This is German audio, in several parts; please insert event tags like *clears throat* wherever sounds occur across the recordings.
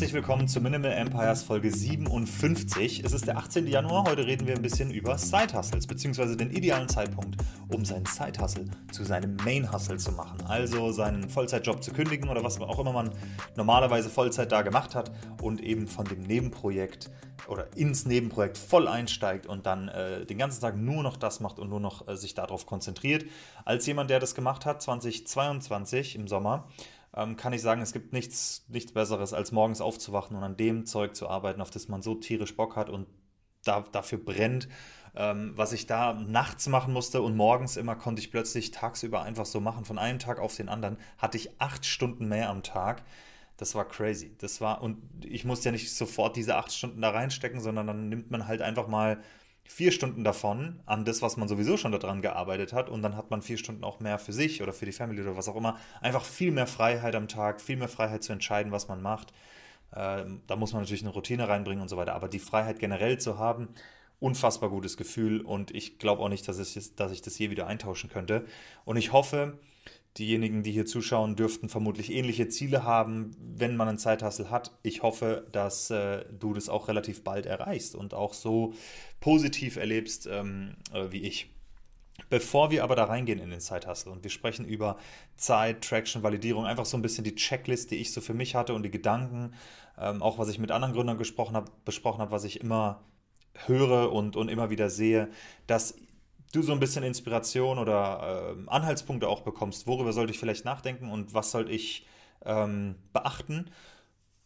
Herzlich willkommen zu Minimal Empires Folge 57. Es ist der 18. Januar. Heute reden wir ein bisschen über Side Hustles, beziehungsweise den idealen Zeitpunkt, um seinen Side Hustle zu seinem Main Hustle zu machen. Also seinen Vollzeitjob zu kündigen oder was auch immer man normalerweise Vollzeit da gemacht hat und eben von dem Nebenprojekt oder ins Nebenprojekt voll einsteigt und dann äh, den ganzen Tag nur noch das macht und nur noch äh, sich darauf konzentriert. Als jemand, der das gemacht hat, 2022 im Sommer, ähm, kann ich sagen, es gibt nichts, nichts Besseres, als morgens aufzuwachen und an dem Zeug zu arbeiten, auf das man so tierisch Bock hat und da, dafür brennt. Ähm, was ich da nachts machen musste und morgens immer konnte ich plötzlich tagsüber einfach so machen. Von einem Tag auf den anderen hatte ich acht Stunden mehr am Tag. Das war crazy. Das war, und ich musste ja nicht sofort diese acht Stunden da reinstecken, sondern dann nimmt man halt einfach mal vier Stunden davon an das, was man sowieso schon daran gearbeitet hat und dann hat man vier Stunden auch mehr für sich oder für die Family oder was auch immer. Einfach viel mehr Freiheit am Tag, viel mehr Freiheit zu entscheiden, was man macht. Ähm, da muss man natürlich eine Routine reinbringen und so weiter, aber die Freiheit generell zu haben, unfassbar gutes Gefühl und ich glaube auch nicht, dass ich, dass ich das je wieder eintauschen könnte. Und ich hoffe, Diejenigen, die hier zuschauen, dürften vermutlich ähnliche Ziele haben, wenn man einen Zeithassel hat. Ich hoffe, dass äh, du das auch relativ bald erreichst und auch so positiv erlebst ähm, äh, wie ich. Bevor wir aber da reingehen in den Zeithassel und wir sprechen über Zeit, Traction, Validierung, einfach so ein bisschen die Checklist, die ich so für mich hatte und die Gedanken, ähm, auch was ich mit anderen Gründern gesprochen hab, besprochen habe, was ich immer höre und, und immer wieder sehe, dass du so ein bisschen Inspiration oder äh, Anhaltspunkte auch bekommst, worüber sollte ich vielleicht nachdenken und was sollte ich ähm, beachten,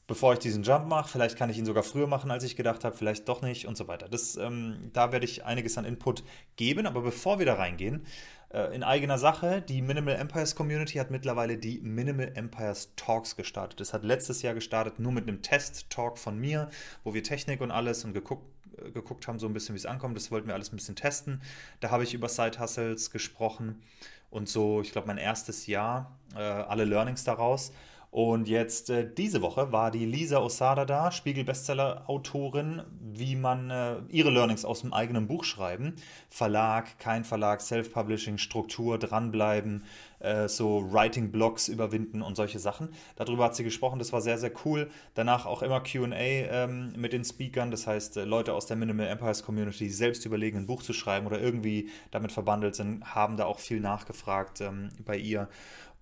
bevor ich diesen Jump mache. Vielleicht kann ich ihn sogar früher machen, als ich gedacht habe, vielleicht doch nicht und so weiter. Das, ähm, da werde ich einiges an Input geben, aber bevor wir da reingehen, äh, in eigener Sache, die Minimal Empires Community hat mittlerweile die Minimal Empires Talks gestartet. Das hat letztes Jahr gestartet, nur mit einem Test-Talk von mir, wo wir Technik und alles und geguckt geguckt haben, so ein bisschen, wie es ankommt. Das wollten wir alles ein bisschen testen. Da habe ich über Side Hustles gesprochen und so, ich glaube, mein erstes Jahr, äh, alle Learnings daraus. Und jetzt äh, diese Woche war die Lisa Osada da, Spiegel-Bestseller-Autorin, wie man äh, ihre Learnings aus dem eigenen Buch schreiben. Verlag, kein Verlag, Self-Publishing, Struktur, dranbleiben, äh, so Writing-Blogs überwinden und solche Sachen. Darüber hat sie gesprochen, das war sehr, sehr cool. Danach auch immer QA ähm, mit den Speakern, das heißt, äh, Leute aus der Minimal Empires Community, die selbst überlegen, ein Buch zu schreiben oder irgendwie damit verbandelt sind, haben da auch viel nachgefragt ähm, bei ihr.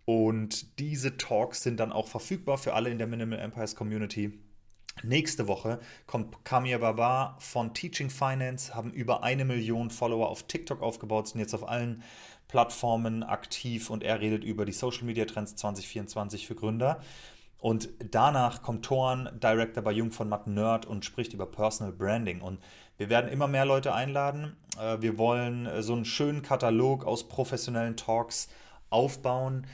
Und diese Talks sind dann auch verfügbar für alle in der Minimal Empires Community. Nächste Woche kommt Kamia Baba von Teaching Finance, haben über eine Million Follower auf TikTok aufgebaut, sind jetzt auf allen Plattformen aktiv und er redet über die Social Media Trends 2024 für Gründer. Und danach kommt Thorn, Director bei Jung von Matt Nerd und spricht über Personal Branding. Und wir werden immer mehr Leute einladen. Äh, wir wollen so einen schönen Katalog aus professionellen Talks aufbauen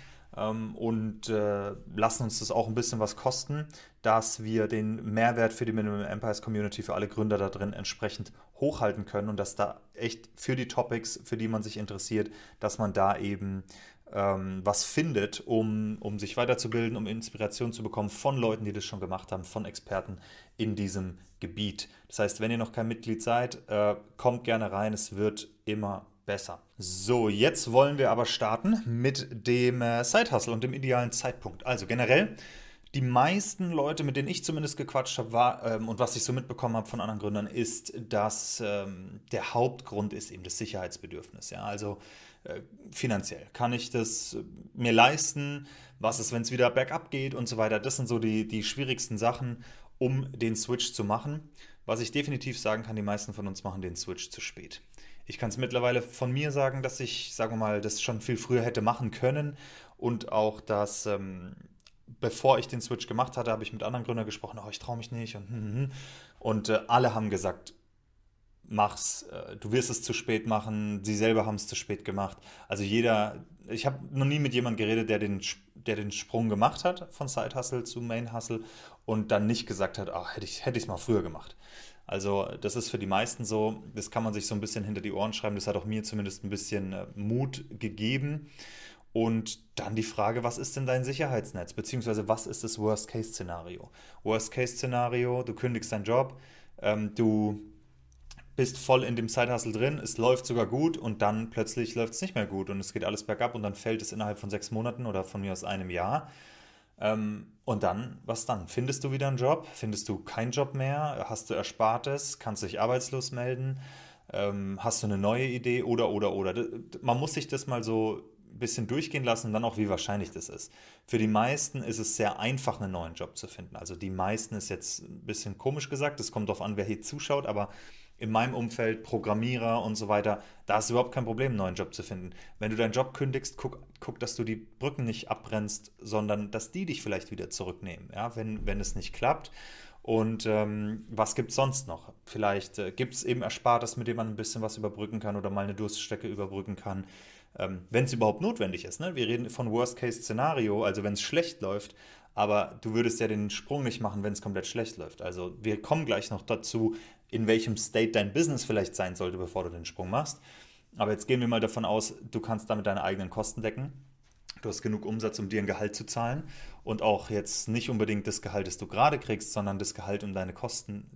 und äh, lassen uns das auch ein bisschen was kosten, dass wir den Mehrwert für die Minimum Empires Community, für alle Gründer da drin entsprechend hochhalten können und dass da echt für die Topics, für die man sich interessiert, dass man da eben ähm, was findet, um, um sich weiterzubilden, um Inspiration zu bekommen von Leuten, die das schon gemacht haben, von Experten in diesem Gebiet. Das heißt, wenn ihr noch kein Mitglied seid, äh, kommt gerne rein, es wird immer besser. So, jetzt wollen wir aber starten mit dem äh, Side Hustle und dem idealen Zeitpunkt. Also generell, die meisten Leute, mit denen ich zumindest gequatscht habe, ähm, und was ich so mitbekommen habe von anderen Gründern, ist, dass ähm, der Hauptgrund ist eben das Sicherheitsbedürfnis. Ja, also äh, finanziell. Kann ich das äh, mir leisten? Was ist, wenn es wieder bergab geht und so weiter? Das sind so die, die schwierigsten Sachen, um den Switch zu machen. Was ich definitiv sagen kann, die meisten von uns machen den Switch zu spät. Ich kann es mittlerweile von mir sagen, dass ich, sagen wir mal, das schon viel früher hätte machen können und auch, dass ähm, bevor ich den Switch gemacht hatte, habe ich mit anderen Gründern gesprochen, oh, ich traue mich nicht und, hm, hm, hm. Und äh, alle haben gesagt, mach's, äh, du wirst es zu spät machen, sie selber haben es zu spät gemacht. Also jeder, ich habe noch nie mit jemandem geredet, der den, der den Sprung gemacht hat von Side Hustle zu Main Hustle und dann nicht gesagt hat, ach, hätte ich es hätte mal früher gemacht. Also das ist für die meisten so, das kann man sich so ein bisschen hinter die Ohren schreiben, das hat auch mir zumindest ein bisschen äh, Mut gegeben. Und dann die Frage, was ist denn dein Sicherheitsnetz? Beziehungsweise was ist das Worst-Case-Szenario? Worst-Case-Szenario, du kündigst deinen Job, ähm, du bist voll in dem Side-Hustle drin, es läuft sogar gut und dann plötzlich läuft es nicht mehr gut und es geht alles bergab und dann fällt es innerhalb von sechs Monaten oder von mir aus einem Jahr. Ähm, und dann, was dann? Findest du wieder einen Job? Findest du keinen Job mehr? Hast du Erspartes? Kannst du dich arbeitslos melden? Ähm, hast du eine neue Idee? Oder, oder, oder. Man muss sich das mal so ein bisschen durchgehen lassen und dann auch, wie wahrscheinlich das ist. Für die meisten ist es sehr einfach, einen neuen Job zu finden. Also die meisten ist jetzt ein bisschen komisch gesagt, es kommt darauf an, wer hier zuschaut, aber in meinem Umfeld, Programmierer und so weiter, da ist überhaupt kein Problem, einen neuen Job zu finden. Wenn du deinen Job kündigst, guck, guck dass du die Brücken nicht abbrennst, sondern dass die dich vielleicht wieder zurücknehmen, ja, wenn, wenn es nicht klappt. Und ähm, was gibt es sonst noch? Vielleicht äh, gibt es eben Erspartes, mit dem man ein bisschen was überbrücken kann oder mal eine Durststrecke überbrücken kann, ähm, wenn es überhaupt notwendig ist. Ne? Wir reden von Worst-Case-Szenario, also wenn es schlecht läuft, aber du würdest ja den Sprung nicht machen, wenn es komplett schlecht läuft. Also wir kommen gleich noch dazu, in welchem State dein Business vielleicht sein sollte, bevor du den Sprung machst. Aber jetzt gehen wir mal davon aus, du kannst damit deine eigenen Kosten decken. Du hast genug Umsatz, um dir ein Gehalt zu zahlen und auch jetzt nicht unbedingt das Gehalt, das du gerade kriegst, sondern das Gehalt, um deine Kosten,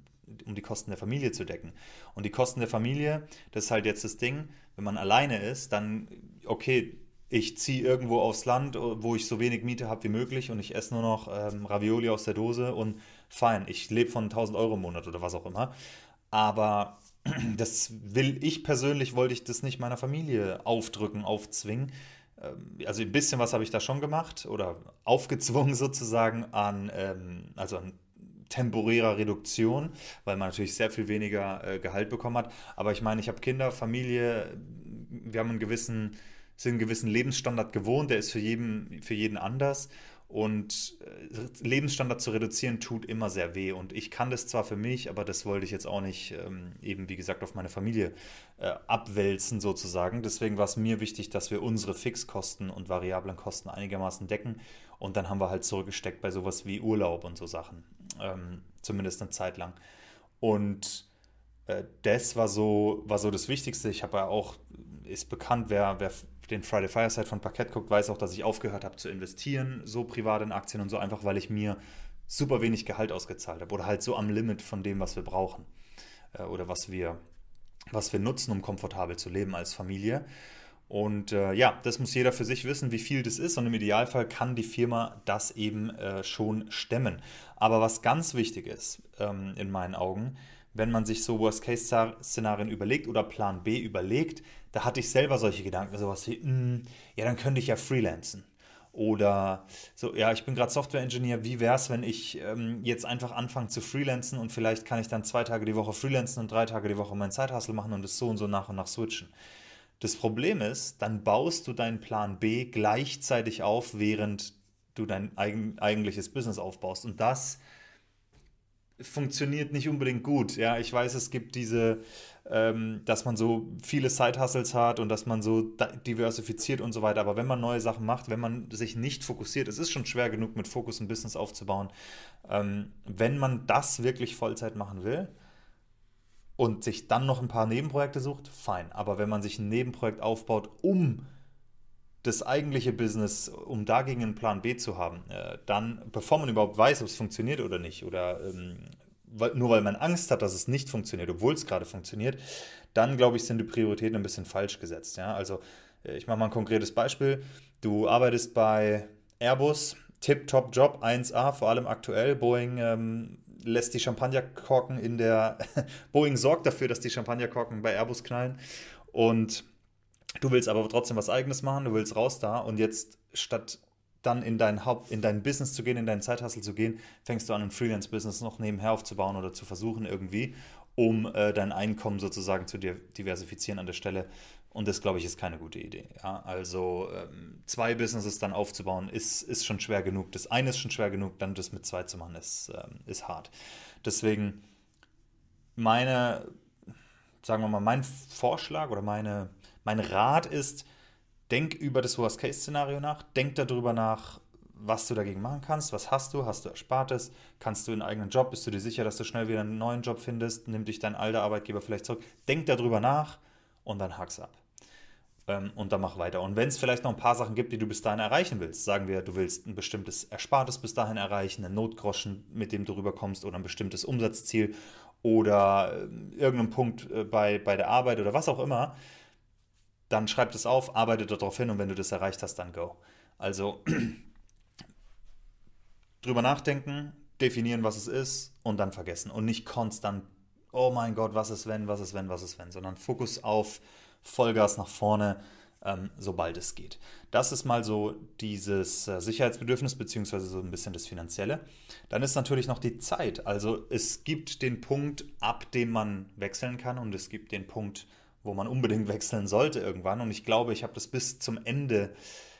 um die Kosten der Familie zu decken. Und die Kosten der Familie, das ist halt jetzt das Ding, wenn man alleine ist, dann, okay, ich ziehe irgendwo aufs Land, wo ich so wenig Miete habe wie möglich und ich esse nur noch ähm, Ravioli aus der Dose und fein, ich lebe von 1000 Euro im Monat oder was auch immer. Aber *clears throat* das will ich persönlich, wollte ich das nicht meiner Familie aufdrücken, aufzwingen. Ähm, also ein bisschen was habe ich da schon gemacht oder aufgezwungen *laughs* sozusagen an, ähm, also an temporärer Reduktion, weil man natürlich sehr viel weniger äh, Gehalt bekommen hat. Aber ich meine, ich habe Kinder, Familie, wir haben einen gewissen, sind einen gewissen Lebensstandard gewohnt, der ist für jeden, für jeden anders. Und äh, Lebensstandard zu reduzieren tut immer sehr weh. Und ich kann das zwar für mich, aber das wollte ich jetzt auch nicht ähm, eben, wie gesagt, auf meine Familie äh, abwälzen sozusagen. Deswegen war es mir wichtig, dass wir unsere Fixkosten und variablen Kosten einigermaßen decken. Und dann haben wir halt zurückgesteckt bei sowas wie Urlaub und so Sachen. Ähm, zumindest eine Zeit lang. Und äh, das war so, war so das Wichtigste. Ich habe ja auch, ist bekannt, wer, wer den Friday Fireside von Parkett guckt, weiß auch, dass ich aufgehört habe zu investieren, so privat in Aktien und so, einfach weil ich mir super wenig Gehalt ausgezahlt habe oder halt so am Limit von dem, was wir brauchen äh, oder was wir, was wir nutzen, um komfortabel zu leben als Familie. Und äh, ja, das muss jeder für sich wissen, wie viel das ist. Und im Idealfall kann die Firma das eben äh, schon stemmen. Aber was ganz wichtig ist, ähm, in meinen Augen, wenn man sich so Worst-Case-Szenarien überlegt oder Plan B überlegt, da hatte ich selber solche Gedanken, sowas wie, mh, hm, ja, dann könnte ich ja freelancen. Oder so, ja, ich bin gerade Software-Engineer, wie wäre es, wenn ich ähm, jetzt einfach anfange zu freelancen und vielleicht kann ich dann zwei Tage die Woche freelancen und drei Tage die Woche meinen Zeithustle machen und es so und so nach und nach switchen. Das Problem ist, dann baust du deinen Plan B gleichzeitig auf, während du dein eigen, eigentliches Business aufbaust. Und das funktioniert nicht unbedingt gut. Ja, ich weiß, es gibt diese, ähm, dass man so viele Side-Hustles hat und dass man so diversifiziert und so weiter. Aber wenn man neue Sachen macht, wenn man sich nicht fokussiert, es ist schon schwer genug, mit Fokus ein Business aufzubauen. Ähm, wenn man das wirklich Vollzeit machen will und sich dann noch ein paar Nebenprojekte sucht, fein. Aber wenn man sich ein Nebenprojekt aufbaut, um das eigentliche Business, um dagegen einen Plan B zu haben, äh, dann, bevor man überhaupt weiß, ob es funktioniert oder nicht, oder ähm, weil, nur weil man Angst hat, dass es nicht funktioniert, obwohl es gerade funktioniert, dann glaube ich, sind die Prioritäten ein bisschen falsch gesetzt. Ja? Also, äh, ich mache mal ein konkretes Beispiel. Du arbeitest bei Airbus, Tip-Top-Job, 1A, vor allem aktuell. Boeing ähm, lässt die Champagnerkorken in der. *laughs* Boeing sorgt dafür, dass die Champagnerkorken bei Airbus knallen. Und Du willst aber trotzdem was Eigenes machen, du willst raus da und jetzt statt dann in dein Haupt, in dein Business zu gehen, in deinen Zeithassel zu gehen, fängst du an, ein Freelance-Business noch nebenher aufzubauen oder zu versuchen irgendwie, um äh, dein Einkommen sozusagen zu diversifizieren an der Stelle. Und das, glaube ich, ist keine gute Idee. Ja? Also ähm, zwei Businesses dann aufzubauen, ist, ist schon schwer genug. Das eine ist schon schwer genug, dann das mit zwei zu machen, ist, ähm, ist hart. Deswegen meine, sagen wir mal, mein Vorschlag oder meine, mein Rat ist, denk über das Worst-Case-Szenario nach, denk darüber nach, was du dagegen machen kannst, was hast du, hast du Erspartes, kannst du einen eigenen Job, bist du dir sicher, dass du schnell wieder einen neuen Job findest, nimm dich dein alter Arbeitgeber vielleicht zurück, denk darüber nach und dann hack's ab. Ähm, und dann mach weiter. Und wenn es vielleicht noch ein paar Sachen gibt, die du bis dahin erreichen willst, sagen wir, du willst ein bestimmtes Erspartes bis dahin erreichen, einen Notgroschen, mit dem du rüberkommst oder ein bestimmtes Umsatzziel oder äh, irgendeinen Punkt äh, bei, bei der Arbeit oder was auch immer, dann schreib das auf, arbeite darauf hin und wenn du das erreicht hast, dann go. Also *clears throat* drüber nachdenken, definieren, was es ist und dann vergessen und nicht konstant, oh mein Gott, was ist wenn, was ist wenn, was ist wenn, sondern Fokus auf Vollgas nach vorne, ähm, sobald es geht. Das ist mal so dieses äh, Sicherheitsbedürfnis beziehungsweise so ein bisschen das Finanzielle. Dann ist natürlich noch die Zeit. Also es gibt den Punkt, ab dem man wechseln kann und es gibt den Punkt, wo man unbedingt wechseln sollte irgendwann. Und ich glaube, ich habe das bis zum Ende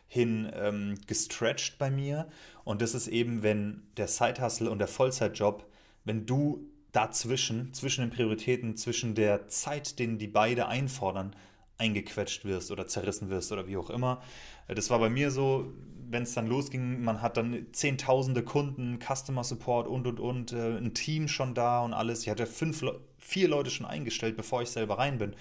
hin ähm, gestretched bei mir. Und das ist eben, wenn der Side-Hustle und der Vollzeitjob, wenn du dazwischen, zwischen den Prioritäten, zwischen der Zeit, den die beide einfordern, eingequetscht wirst oder zerrissen wirst oder wie auch immer. Äh, das war bei mir so, wenn es dann losging, man hat dann zehntausende Kunden, Customer Support und und und, äh, ein Team schon da und alles. Ich hatte fünf, vier Leute schon eingestellt, bevor ich selber rein bin.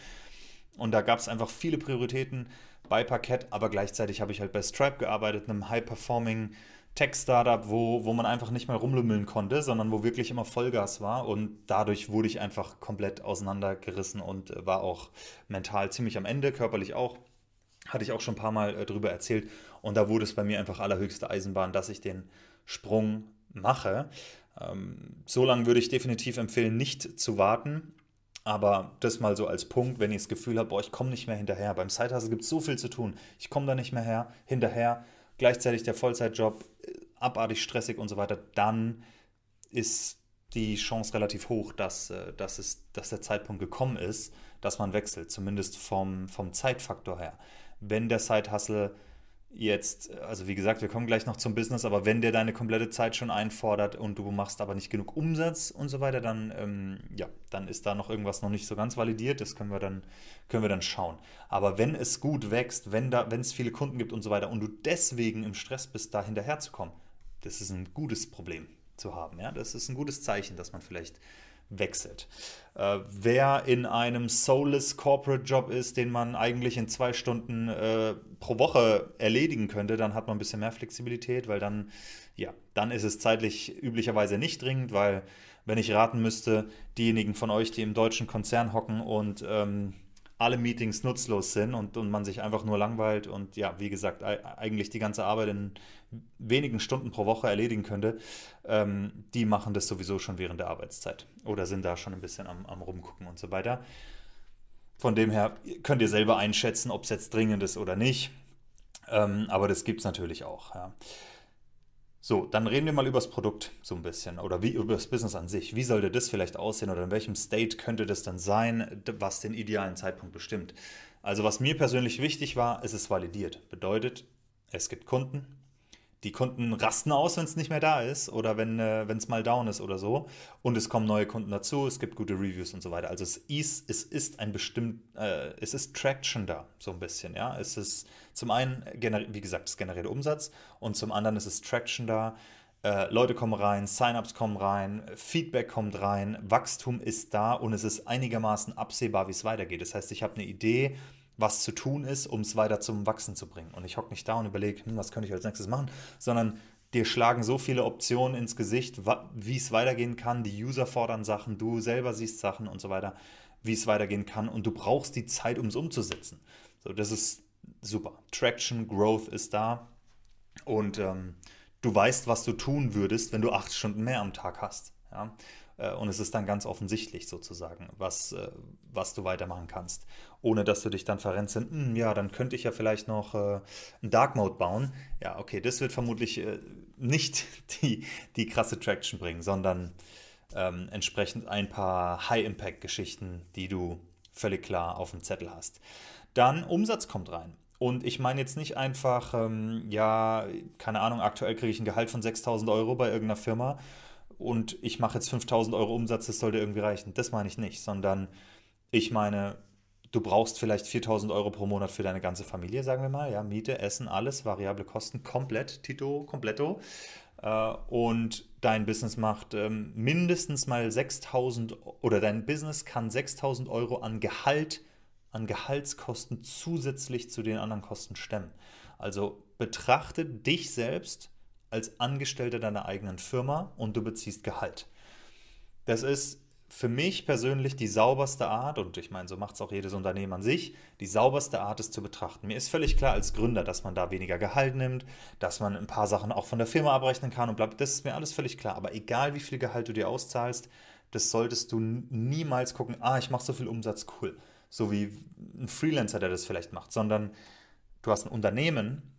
Und da gab es einfach viele Prioritäten bei Parkett, aber gleichzeitig habe ich halt bei Stripe gearbeitet, einem High-Performing Tech-Startup, wo, wo man einfach nicht mehr rumlümmeln konnte, sondern wo wirklich immer Vollgas war. Und dadurch wurde ich einfach komplett auseinandergerissen und äh, war auch mental ziemlich am Ende, körperlich auch. Hatte ich auch schon ein paar Mal äh, drüber erzählt. Und da wurde es bei mir einfach allerhöchste Eisenbahn, dass ich den Sprung mache. Ähm, so lange würde ich definitiv empfehlen, nicht zu warten. Aber das mal so als Punkt, wenn ihr das Gefühl habt, boah, ich komme nicht mehr hinterher. Beim Sidehustle gibt es so viel zu tun. Ich komme da nicht mehr her, hinterher. Gleichzeitig der Vollzeitjob, äh, abartig stressig und so weiter. Dann ist die Chance relativ hoch, dass, äh, dass, es, dass der Zeitpunkt gekommen ist, dass man wechselt. Zumindest vom, vom Zeitfaktor her. Wenn der Sidehustle jetzt, also wie gesagt, wir kommen gleich noch zum Business, aber wenn der deine komplette Zeit schon einfordert und du machst aber nicht genug Umsatz und so weiter, dann, ähm, ja, dann ist da noch irgendwas noch nicht so ganz validiert. Das können wir dann, können wir dann schauen. Aber wenn es gut wächst, wenn da, wenn es viele Kunden gibt und so weiter und du deswegen im Stress bist, da hinterherzukommen, das ist ein gutes Problem zu haben. Ja? Das ist ein gutes Zeichen, dass man vielleicht wechselt. Äh, wer in einem soulless Corporate Job ist, den man eigentlich in zwei Stunden äh, pro Woche erledigen könnte, dann hat man ein bisschen mehr Flexibilität, weil dann, ja, dann ist es zeitlich üblicherweise nicht dringend, weil, wenn ich raten müsste, diejenigen von euch, die im deutschen Konzern hocken und ähm, alle Meetings nutzlos sind und, und man sich einfach nur langweilt und ja, wie gesagt, eigentlich die ganze Arbeit in wenigen Stunden pro Woche erledigen könnte, ähm, die machen das sowieso schon während der Arbeitszeit oder sind da schon ein bisschen am, am Rumgucken und so weiter. Von dem her könnt ihr selber einschätzen, ob es jetzt dringend ist oder nicht. Ähm, aber das gibt es natürlich auch. Ja. So, dann reden wir mal über das Produkt so ein bisschen oder wie, über das Business an sich. Wie sollte das vielleicht aussehen oder in welchem State könnte das dann sein, was den idealen Zeitpunkt bestimmt? Also was mir persönlich wichtig war, ist es validiert. Bedeutet, es gibt Kunden, die Kunden rasten aus, wenn es nicht mehr da ist oder wenn äh, es mal down ist oder so. Und es kommen neue Kunden dazu, es gibt gute Reviews und so weiter. Also es ist, es ist ein bestimmt, äh, es ist Traction da, so ein bisschen, ja. Es ist zum einen, wie gesagt, das generelle Umsatz und zum anderen ist es Traction da. Äh, Leute kommen rein, Sign-ups kommen rein, Feedback kommt rein, Wachstum ist da und es ist einigermaßen absehbar, wie es weitergeht. Das heißt, ich habe eine Idee, was zu tun ist, um es weiter zum Wachsen zu bringen. Und ich hocke nicht da und überlege, hm, was könnte ich als nächstes machen, sondern dir schlagen so viele Optionen ins Gesicht, wie es weitergehen kann. Die User fordern Sachen, du selber siehst Sachen und so weiter, wie es weitergehen kann. Und du brauchst die Zeit, um es umzusetzen. So, das ist super. Traction, Growth ist da. Und ähm, du weißt, was du tun würdest, wenn du acht Stunden mehr am Tag hast. Ja? Äh, und es ist dann ganz offensichtlich sozusagen, was, äh, was du weitermachen kannst. Ohne dass du dich dann verrennst, in, hm, ja, dann könnte ich ja vielleicht noch äh, einen Dark Mode bauen. Ja, okay, das wird vermutlich nicht *laughs* die, die krasse Traction bringen, sondern ähm, entsprechend ein paar High-Impact-Geschichten, die du völlig klar auf dem Zettel hast. Dann Umsatz kommt rein. Und ich meine jetzt nicht einfach, ähm, ja, keine Ahnung, aktuell kriege ich ein Gehalt von 6000 Euro bei irgendeiner Firma und ich mache jetzt 5000 Euro Umsatz, das sollte irgendwie reichen. Das meine ich nicht, sondern ich meine, du brauchst vielleicht 4000 Euro pro Monat für deine ganze Familie, sagen wir mal. Ja, Miete, Essen, alles, variable Kosten, komplett, Tito, kompletto. Äh, und dein Business macht ähm, mindestens mal 6000 oder dein Business kann 6000 Euro an Gehalt, an Gehaltskosten zusätzlich zu den anderen Kosten stemmen. Also betrachte dich selbst als Angestellter deiner eigenen Firma und du beziehst Gehalt. Das ist für mich persönlich die sauberste Art, und ich meine, so macht es auch jedes Unternehmen an sich, die sauberste Art ist zu betrachten. Mir ist völlig klar als Gründer, dass man da weniger Gehalt nimmt, dass man ein paar Sachen auch von der Firma abrechnen kann und bleibt. Das ist mir alles völlig klar. Aber egal wie viel Gehalt du dir auszahlst, das solltest du niemals gucken, ah, ich mache so viel Umsatz, cool. So wie ein Freelancer, der das vielleicht macht, sondern du hast ein Unternehmen,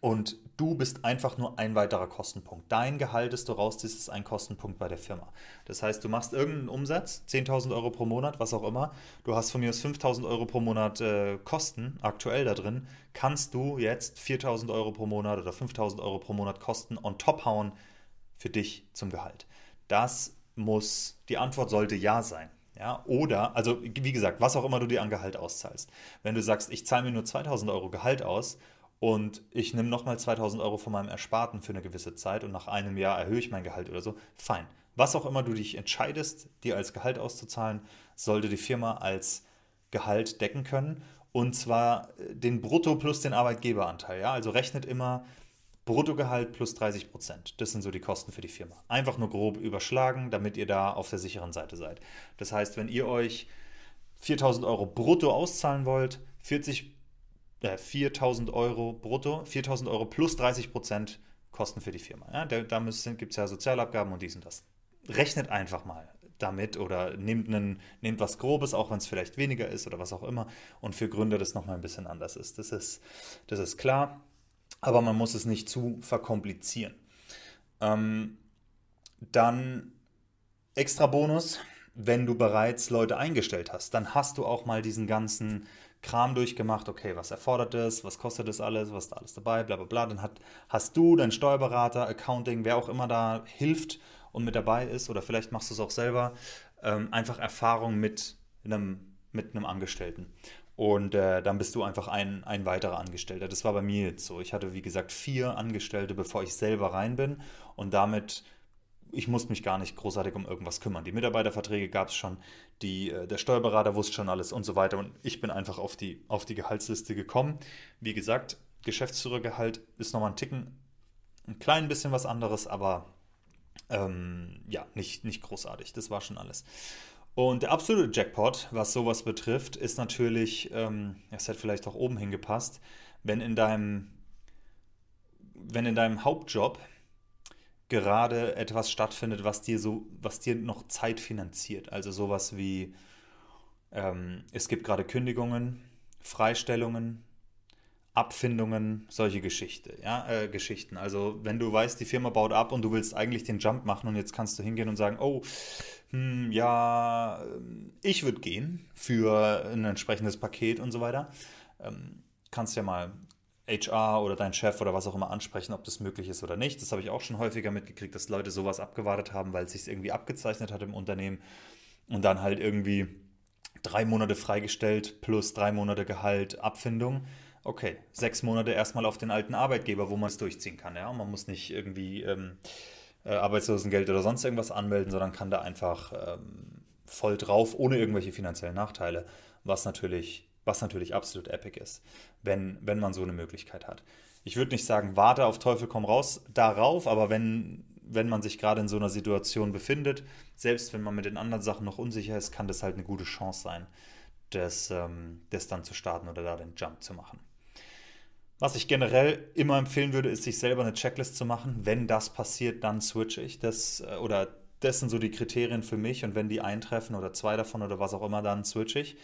und du bist einfach nur ein weiterer Kostenpunkt. Dein Gehalt, das du rausziehst, ist ein Kostenpunkt bei der Firma. Das heißt, du machst irgendeinen Umsatz, 10.000 Euro pro Monat, was auch immer. Du hast von mir aus 5.000 Euro pro Monat äh, Kosten aktuell da drin. Kannst du jetzt 4.000 Euro pro Monat oder 5.000 Euro pro Monat Kosten on top hauen für dich zum Gehalt? Das muss, die Antwort sollte ja sein. Ja, oder, also wie gesagt, was auch immer du dir an Gehalt auszahlst. Wenn du sagst, ich zahle mir nur 2000 Euro Gehalt aus und ich nehme nochmal 2000 Euro von meinem Ersparten für eine gewisse Zeit und nach einem Jahr erhöhe ich mein Gehalt oder so, fein. Was auch immer du dich entscheidest, dir als Gehalt auszuzahlen, sollte die Firma als Gehalt decken können und zwar äh, den Brutto plus den Arbeitgeberanteil. Ja? Also rechnet immer Bruttogehalt plus 30 Prozent. Das sind so die Kosten für die Firma. Einfach nur grob überschlagen, damit ihr da auf der sicheren Seite seid. Das heißt, wenn ihr euch 4000 Euro brutto auszahlen wollt, 40 äh, 4.000 Euro brutto, 4.000 Euro plus 30 Prozent Kosten für die Firma. Ja, da da gibt es ja Sozialabgaben und dies und das. Rechnet einfach mal damit oder nehmt, einen, nehmt was Grobes, auch wenn es vielleicht weniger ist oder was auch immer und für Gründer das nochmal ein bisschen anders ist. Das ist, das ist klar, aber man muss es nicht zu verkomplizieren. Ähm, dann extra Bonus, wenn du bereits Leute eingestellt hast, dann hast du auch mal diesen ganzen Kram durchgemacht, okay, was erfordert es, was kostet das alles, was ist da alles dabei, bla bla bla. Dann hat, hast du, dein Steuerberater, Accounting, wer auch immer da hilft und mit dabei ist, oder vielleicht machst du es auch selber, ähm, einfach Erfahrung mit einem, mit einem Angestellten. Und äh, dann bist du einfach ein, ein weiterer Angestellter. Das war bei mir jetzt so. Ich hatte, wie gesagt, vier Angestellte, bevor ich selber rein bin. Und damit ich musste mich gar nicht großartig um irgendwas kümmern. Die Mitarbeiterverträge gab es schon, die, äh, der Steuerberater wusste schon alles und so weiter. Und ich bin einfach auf die, auf die Gehaltsliste gekommen. Wie gesagt, Geschäftsführergehalt ist nochmal ein Ticken, ein klein bisschen was anderes, aber ähm, ja, nicht, nicht großartig. Das war schon alles. Und der absolute Jackpot, was sowas betrifft, ist natürlich, ähm, das hätte vielleicht auch oben hingepasst, wenn in deinem, wenn in deinem Hauptjob gerade etwas stattfindet, was dir so, was dir noch Zeit finanziert. Also sowas wie ähm, es gibt gerade Kündigungen, Freistellungen, Abfindungen, solche Geschichte, ja, äh, Geschichten. Also wenn du weißt, die Firma baut ab und du willst eigentlich den Jump machen und jetzt kannst du hingehen und sagen, oh, hm, ja, ich würde gehen für ein entsprechendes Paket und so weiter. Ähm, kannst ja mal HR oder dein Chef oder was auch immer ansprechen, ob das möglich ist oder nicht. Das habe ich auch schon häufiger mitgekriegt, dass Leute sowas abgewartet haben, weil es sich irgendwie abgezeichnet hat im Unternehmen und dann halt irgendwie drei Monate freigestellt plus drei Monate Gehalt, Abfindung. Okay, sechs Monate erstmal auf den alten Arbeitgeber, wo man es durchziehen kann. Ja? man muss nicht irgendwie ähm, äh, Arbeitslosengeld oder sonst irgendwas anmelden, sondern kann da einfach ähm, voll drauf, ohne irgendwelche finanziellen Nachteile, was natürlich was natürlich absolut epic ist, wenn, wenn man so eine Möglichkeit hat. Ich würde nicht sagen, warte auf Teufel komm raus darauf, aber wenn, wenn man sich gerade in so einer Situation befindet, selbst wenn man mit den anderen Sachen noch unsicher ist, kann das halt eine gute Chance sein, das, ähm, das dann zu starten oder da den Jump zu machen. Was ich generell immer empfehlen würde, ist, sich selber eine Checklist zu machen. Wenn das passiert, dann switche ich. Das, äh, oder das sind so die Kriterien für mich und wenn die eintreffen oder zwei davon oder was auch immer, dann switche ich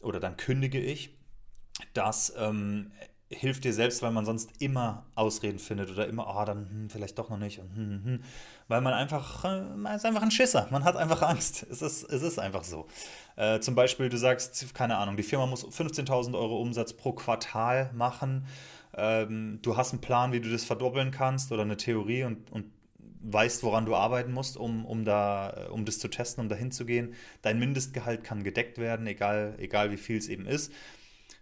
oder dann kündige ich. Das ähm, hilft dir selbst, weil man sonst immer Ausreden findet oder immer, ah, oh, dann hm, vielleicht doch noch nicht. Und, hm, hm, hm. Weil man einfach, äh, man ist einfach ein Schisser, man hat einfach Angst. Es ist, es ist einfach so. Äh, zum Beispiel, du sagst, keine Ahnung, die Firma muss 15.000 Euro Umsatz pro Quartal machen. Ähm, du hast einen Plan, wie du das verdoppeln kannst oder eine Theorie und, und weißt, woran du arbeiten musst, um, um, da, um das zu testen, um dahin zu gehen. Dein Mindestgehalt kann gedeckt werden, egal, egal wie viel es eben ist.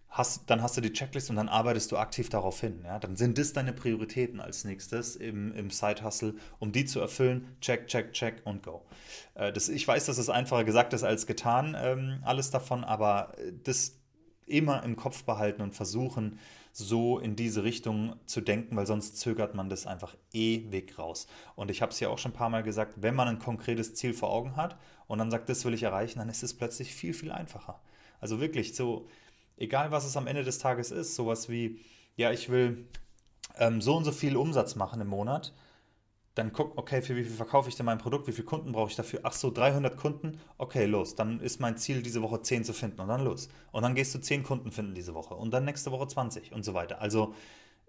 Hast, dann hast du die Checklist und dann arbeitest du aktiv darauf hin. Ja? Dann sind das deine Prioritäten als nächstes im, im Side-Hustle, um die zu erfüllen. Check, check, check und go. Äh, das, ich weiß, dass es einfacher gesagt ist als getan, ähm, alles davon, aber das immer im Kopf behalten und versuchen, so in diese Richtung zu denken, weil sonst zögert man das einfach ewig raus. Und ich habe es ja auch schon ein paar Mal gesagt, wenn man ein konkretes Ziel vor Augen hat und dann sagt, das will ich erreichen, dann ist es plötzlich viel, viel einfacher. Also wirklich so, egal was es am Ende des Tages ist, sowas wie, ja, ich will ähm, so und so viel Umsatz machen im Monat dann guck, okay, für wie viel verkaufe ich denn mein Produkt, wie viele Kunden brauche ich dafür? Ach so, 300 Kunden, okay, los. Dann ist mein Ziel, diese Woche 10 zu finden und dann los. Und dann gehst du 10 Kunden finden diese Woche und dann nächste Woche 20 und so weiter. Also,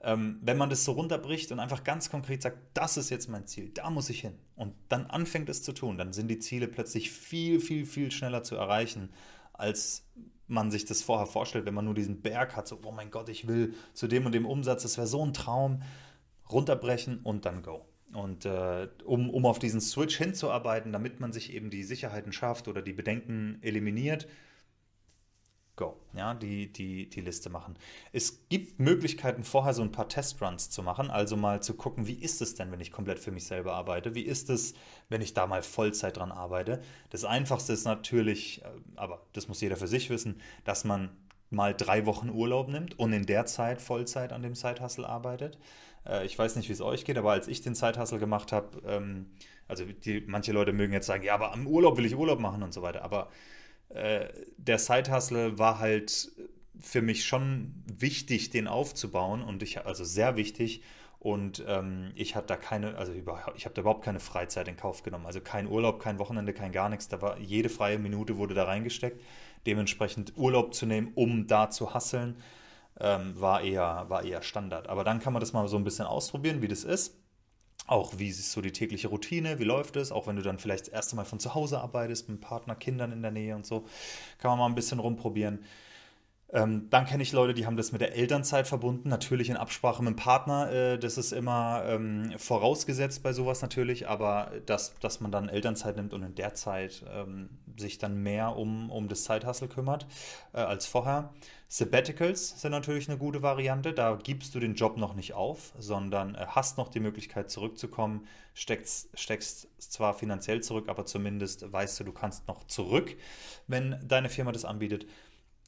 ähm, wenn man das so runterbricht und einfach ganz konkret sagt, das ist jetzt mein Ziel, da muss ich hin und dann anfängt es zu tun, dann sind die Ziele plötzlich viel, viel, viel schneller zu erreichen, als man sich das vorher vorstellt, wenn man nur diesen Berg hat, so, oh mein Gott, ich will zu dem und dem Umsatz, das wäre so ein Traum, runterbrechen und dann go. Und äh, um, um auf diesen Switch hinzuarbeiten, damit man sich eben die Sicherheiten schafft oder die Bedenken eliminiert, go, ja, die, die, die Liste machen. Es gibt Möglichkeiten, vorher so ein paar Testruns zu machen, also mal zu gucken, wie ist es denn, wenn ich komplett für mich selber arbeite? Wie ist es, wenn ich da mal Vollzeit dran arbeite? Das Einfachste ist natürlich, äh, aber das muss jeder für sich wissen, dass man mal drei Wochen Urlaub nimmt und in der Zeit Vollzeit an dem Side-Hustle arbeitet. Äh, ich weiß nicht, wie es euch geht, aber als ich den Zeithassel gemacht habe, ähm, also die, manche Leute mögen jetzt sagen, ja, aber am Urlaub will ich Urlaub machen und so weiter. Aber äh, der Side-Hustle war halt für mich schon wichtig, den aufzubauen und ich, also sehr wichtig. Und ähm, ich hatte da keine, also ich habe da überhaupt keine Freizeit in Kauf genommen. Also kein Urlaub, kein Wochenende, kein gar nichts. Da war jede freie Minute wurde da reingesteckt. Dementsprechend Urlaub zu nehmen, um da zu hasseln, ähm, war, eher, war eher Standard. Aber dann kann man das mal so ein bisschen ausprobieren, wie das ist. Auch wie ist so die tägliche Routine, wie läuft es, auch wenn du dann vielleicht das erste Mal von zu Hause arbeitest, mit Partner, Kindern in der Nähe und so, kann man mal ein bisschen rumprobieren. Ähm, dann kenne ich Leute, die haben das mit der Elternzeit verbunden, natürlich in Absprache mit dem Partner. Äh, das ist immer ähm, vorausgesetzt bei sowas natürlich, aber dass, dass man dann Elternzeit nimmt und in der Zeit ähm, sich dann mehr um, um das Zeithassel kümmert äh, als vorher. Sabbaticals sind natürlich eine gute Variante. Da gibst du den Job noch nicht auf, sondern äh, hast noch die Möglichkeit zurückzukommen, steckst, steckst zwar finanziell zurück, aber zumindest weißt du, du kannst noch zurück, wenn deine Firma das anbietet.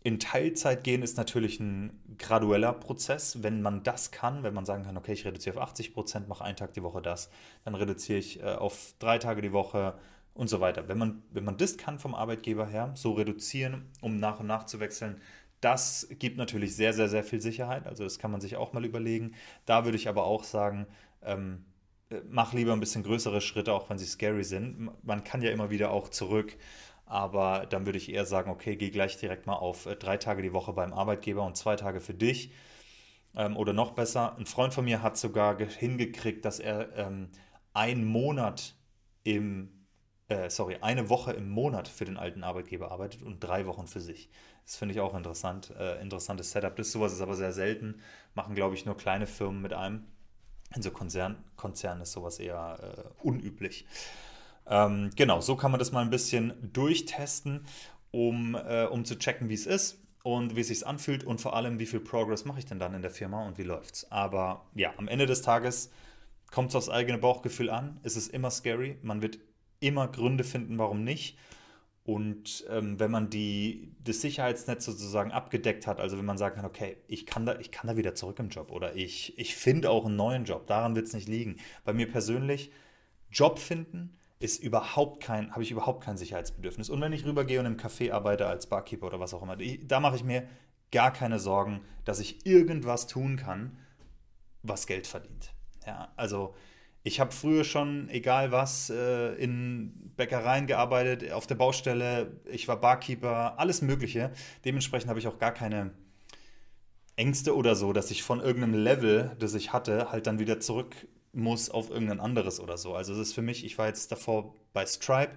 In Teilzeit gehen ist natürlich ein gradueller Prozess. Wenn man das kann, wenn man sagen kann, okay, ich reduziere auf 80 Prozent, mache einen Tag die Woche das, dann reduziere ich äh, auf drei Tage die Woche und so weiter. Wenn man, wenn man das kann vom Arbeitgeber her, so reduzieren, um nach und nach zu wechseln, das gibt natürlich sehr, sehr, sehr viel Sicherheit. Also das kann man sich auch mal überlegen. Da würde ich aber auch sagen, ähm, äh, mach lieber ein bisschen größere Schritte, auch wenn sie scary sind. Man kann ja immer wieder auch zurück aber dann würde ich eher sagen, okay, geh gleich direkt mal auf äh, drei Tage die Woche beim Arbeitgeber und zwei Tage für dich. Ähm, oder noch besser, ein Freund von mir hat sogar hingekriegt, dass er ähm, einen Monat im, äh, sorry, eine Woche im Monat für den alten Arbeitgeber arbeitet und drei Wochen für sich. Das finde ich auch interessant. Äh, interessantes Setup. Das sowas ist aber sehr selten. Machen, glaube ich, nur kleine Firmen mit einem. In so Konzern, Konzernen ist sowas eher äh, unüblich. Ähm, genau, so kann man das mal ein bisschen durchtesten, um, äh, um zu checken, wie es ist und wie es sich anfühlt und vor allem, wie viel Progress mache ich denn dann in der Firma und wie läuft's. Aber ja, am Ende des Tages kommt es aufs eigene Bauchgefühl an. Es ist immer scary. Man wird immer Gründe finden, warum nicht. Und ähm, wenn man die, das Sicherheitsnetz sozusagen abgedeckt hat, also wenn man sagen kann, okay, ich kann da, ich kann da wieder zurück im Job oder ich, ich finde auch einen neuen Job, daran wird es nicht liegen. Bei mir persönlich, Job finden ist überhaupt kein, habe ich überhaupt kein Sicherheitsbedürfnis. Und wenn ich rübergehe und im Café arbeite als Barkeeper oder was auch immer, da mache ich mir gar keine Sorgen, dass ich irgendwas tun kann, was Geld verdient. Ja, also ich habe früher schon, egal was, äh, in Bäckereien gearbeitet, auf der Baustelle, ich war Barkeeper, alles Mögliche. Dementsprechend habe ich auch gar keine Ängste oder so, dass ich von irgendeinem Level, das ich hatte, halt dann wieder zurück muss auf irgendein anderes oder so. Also es ist für mich, ich war jetzt davor bei Stripe,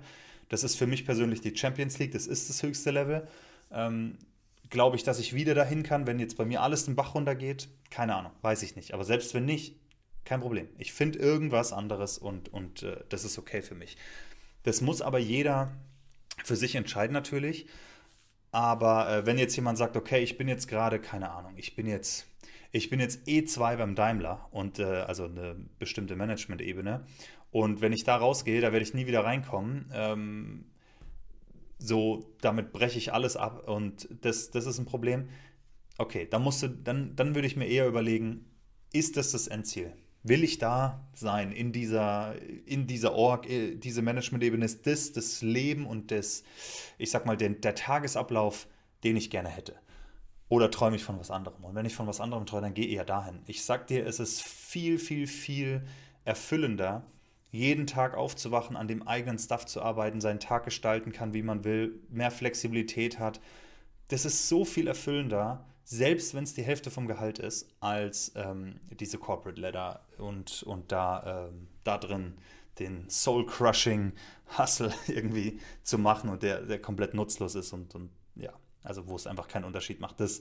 das ist für mich persönlich die Champions League, das ist das höchste Level. Ähm, Glaube ich, dass ich wieder dahin kann, wenn jetzt bei mir alles den Bach runtergeht? Keine Ahnung, weiß ich nicht. Aber selbst wenn nicht, Kein Problem. Ich finde irgendwas anderes und, und äh, das ist okay für mich. Das muss aber jeder für sich entscheiden natürlich. Aber äh, wenn jetzt jemand sagt, okay, ich bin jetzt gerade, keine Ahnung, ich bin jetzt, ich bin jetzt E2 beim Daimler und äh, also eine bestimmte Management-Ebene. Und wenn ich da rausgehe, da werde ich nie wieder reinkommen. Ähm, so, damit breche ich alles ab und das, das ist ein Problem. Okay, dann musst du, dann, dann würde ich mir eher überlegen, ist das das Endziel? Will ich da sein in dieser, in dieser Org, äh, diese Management-Ebene ist das, das Leben und das, ich sag mal, den, der Tagesablauf, den ich gerne hätte. Oder träume ich von was anderem? Und wenn ich von was anderem träume, dann gehe eher dahin. Ich sag dir, es ist viel, viel, viel erfüllender, jeden Tag aufzuwachen, an dem eigenen Stuff zu arbeiten, seinen Tag gestalten kann, wie man will, mehr Flexibilität hat. Das ist so viel erfüllender, selbst wenn es die Hälfte vom Gehalt ist, als ähm, diese Corporate Ladder und, und da, ähm, da drin den Soul-Crushing Hustle *laughs* irgendwie zu machen und der, der komplett nutzlos ist und, und ja, also wo es einfach keinen Unterschied macht. Das,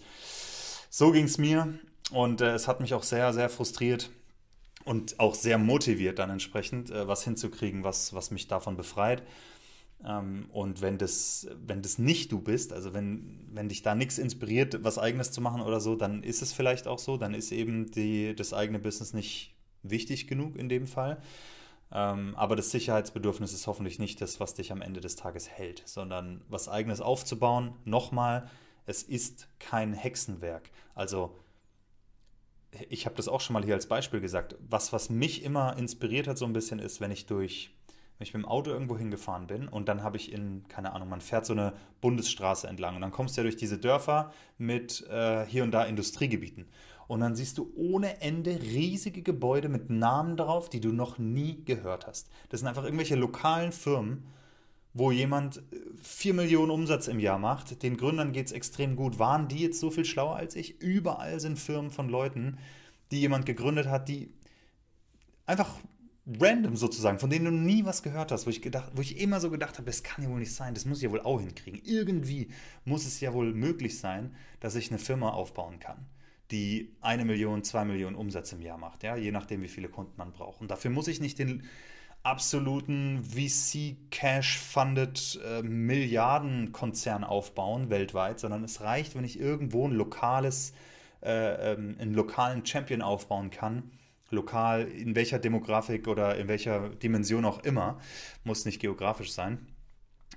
so ging es mir und äh, es hat mich auch sehr, sehr frustriert und auch sehr motiviert dann entsprechend, äh, was hinzukriegen, was, was mich davon befreit. Ähm, und wenn das, wenn das nicht du bist, also wenn, wenn dich da nichts inspiriert, was eigenes zu machen oder so, dann ist es vielleicht auch so, dann ist eben die, das eigene Business nicht wichtig genug in dem Fall. Ähm, aber das Sicherheitsbedürfnis ist hoffentlich nicht das, was dich am Ende des Tages hält, sondern was eigenes aufzubauen. Nochmal, es ist kein Hexenwerk. Also ich habe das auch schon mal hier als Beispiel gesagt. Was, was mich immer inspiriert hat so ein bisschen ist, wenn ich durch wenn ich mit dem Auto irgendwo hingefahren bin und dann habe ich in, keine Ahnung, man fährt so eine Bundesstraße entlang und dann kommst du ja durch diese Dörfer mit äh, hier und da Industriegebieten. Und dann siehst du ohne Ende riesige Gebäude mit Namen drauf, die du noch nie gehört hast. Das sind einfach irgendwelche lokalen Firmen, wo jemand 4 Millionen Umsatz im Jahr macht. Den Gründern geht es extrem gut. Waren die jetzt so viel schlauer als ich? Überall sind Firmen von Leuten, die jemand gegründet hat, die einfach random sozusagen, von denen du nie was gehört hast, wo ich, gedacht, wo ich immer so gedacht habe, das kann ja wohl nicht sein, das muss ich ja wohl auch hinkriegen. Irgendwie muss es ja wohl möglich sein, dass ich eine Firma aufbauen kann, die eine Million, zwei Millionen Umsatz im Jahr macht, ja, je nachdem, wie viele Kunden man braucht. Und dafür muss ich nicht den absoluten VC-Cash-funded äh, Milliardenkonzern aufbauen weltweit, sondern es reicht, wenn ich irgendwo ein lokales, äh, ähm, einen lokalen Champion aufbauen kann, lokal, in welcher Demografik oder in welcher Dimension auch immer, muss nicht geografisch sein.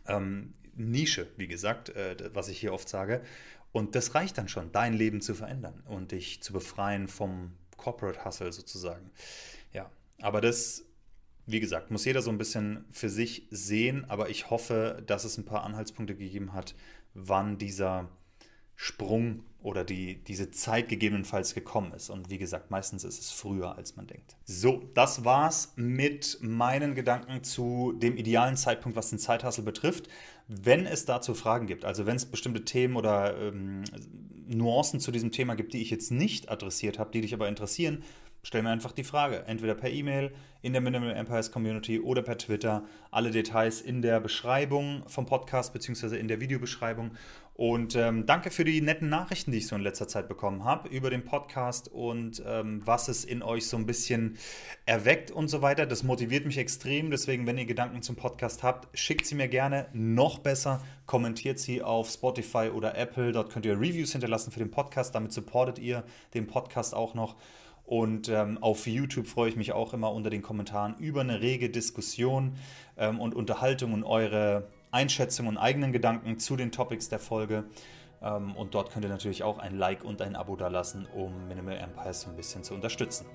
Ähm, Nische, wie gesagt, äh, was ich hier oft sage. Und das reicht dann schon, dein Leben zu verändern und dich zu befreien vom Corporate Hustle sozusagen. Ja, aber das, wie gesagt, muss jeder so ein bisschen für sich sehen. Aber ich hoffe, dass es ein paar Anhaltspunkte gegeben hat, wann dieser Sprung oder die, diese Zeit gegebenenfalls gekommen ist. Und wie gesagt, meistens ist es früher, als man denkt. So, das war's mit meinen Gedanken zu dem idealen Zeitpunkt, was den Zeithassel betrifft. Wenn es dazu Fragen gibt, also wenn es bestimmte Themen oder ähm, Nuancen zu diesem Thema gibt, die ich jetzt nicht adressiert habe, die dich aber interessieren, stell mir einfach die Frage. Entweder per E-Mail in der Minimal Empires Community oder per Twitter. Alle Details in der Beschreibung vom Podcast bzw. in der Videobeschreibung. Und ähm, danke für die netten Nachrichten, die ich so in letzter Zeit bekommen habe über den Podcast und ähm, was es in euch so ein bisschen erweckt und so weiter. Das motiviert mich extrem. Deswegen, wenn ihr Gedanken zum Podcast habt, schickt sie mir gerne. Noch besser, kommentiert sie auf Spotify oder Apple. Dort könnt ihr Reviews hinterlassen für den Podcast. Damit supportet ihr den Podcast auch noch. Und ähm, auf YouTube freue ich mich auch immer unter den Kommentaren über eine rege Diskussion ähm, und Unterhaltung und eure Einschätzungen und eigenen Gedanken zu den Topics der Folge. Ähm, und dort könnt ihr natürlich auch ein Like und ein Abo da lassen, um Minimal Empires so ein bisschen zu unterstützen.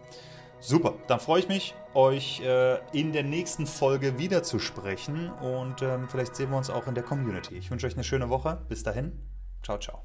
Super, dann freue ich mich, euch äh, in der nächsten Folge wieder zu sprechen und ähm, vielleicht sehen wir uns auch in der Community. Ich wünsche euch eine schöne Woche. Bis dahin, ciao, ciao.